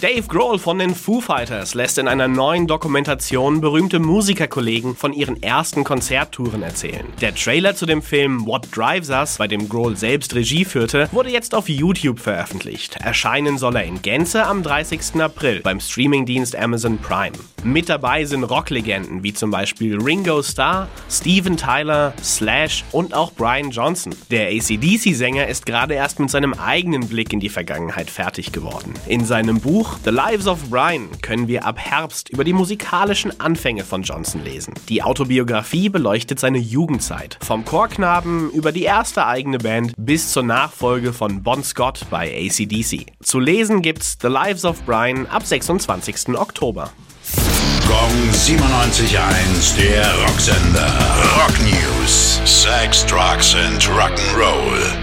Dave Grohl von den Foo Fighters lässt in einer neuen Dokumentation berühmte Musikerkollegen von ihren ersten Konzerttouren erzählen. Der Trailer zu dem Film What Drives Us, bei dem Grohl selbst Regie führte, wurde jetzt auf YouTube veröffentlicht. Erscheinen soll er in Gänze am 30. April beim Streamingdienst Amazon Prime. Mit dabei sind Rocklegenden wie zum Beispiel Ringo Starr, Steven Tyler, Slash und auch Brian Johnson. Der ACDC-Sänger ist gerade erst mit seinem eigenen Blick in die Vergangenheit fertig geworden. In seinem Buch Buch The Lives of Brian können wir ab Herbst über die musikalischen Anfänge von Johnson lesen. Die Autobiografie beleuchtet seine Jugendzeit. Vom Chorknaben über die erste eigene Band bis zur Nachfolge von Bon Scott bei ACDC. Zu lesen gibt's The Lives of Brian ab 26. Oktober. Gong 97.1, der Rocksender. Rock News. Sex, Drugs and Rock'n'Roll.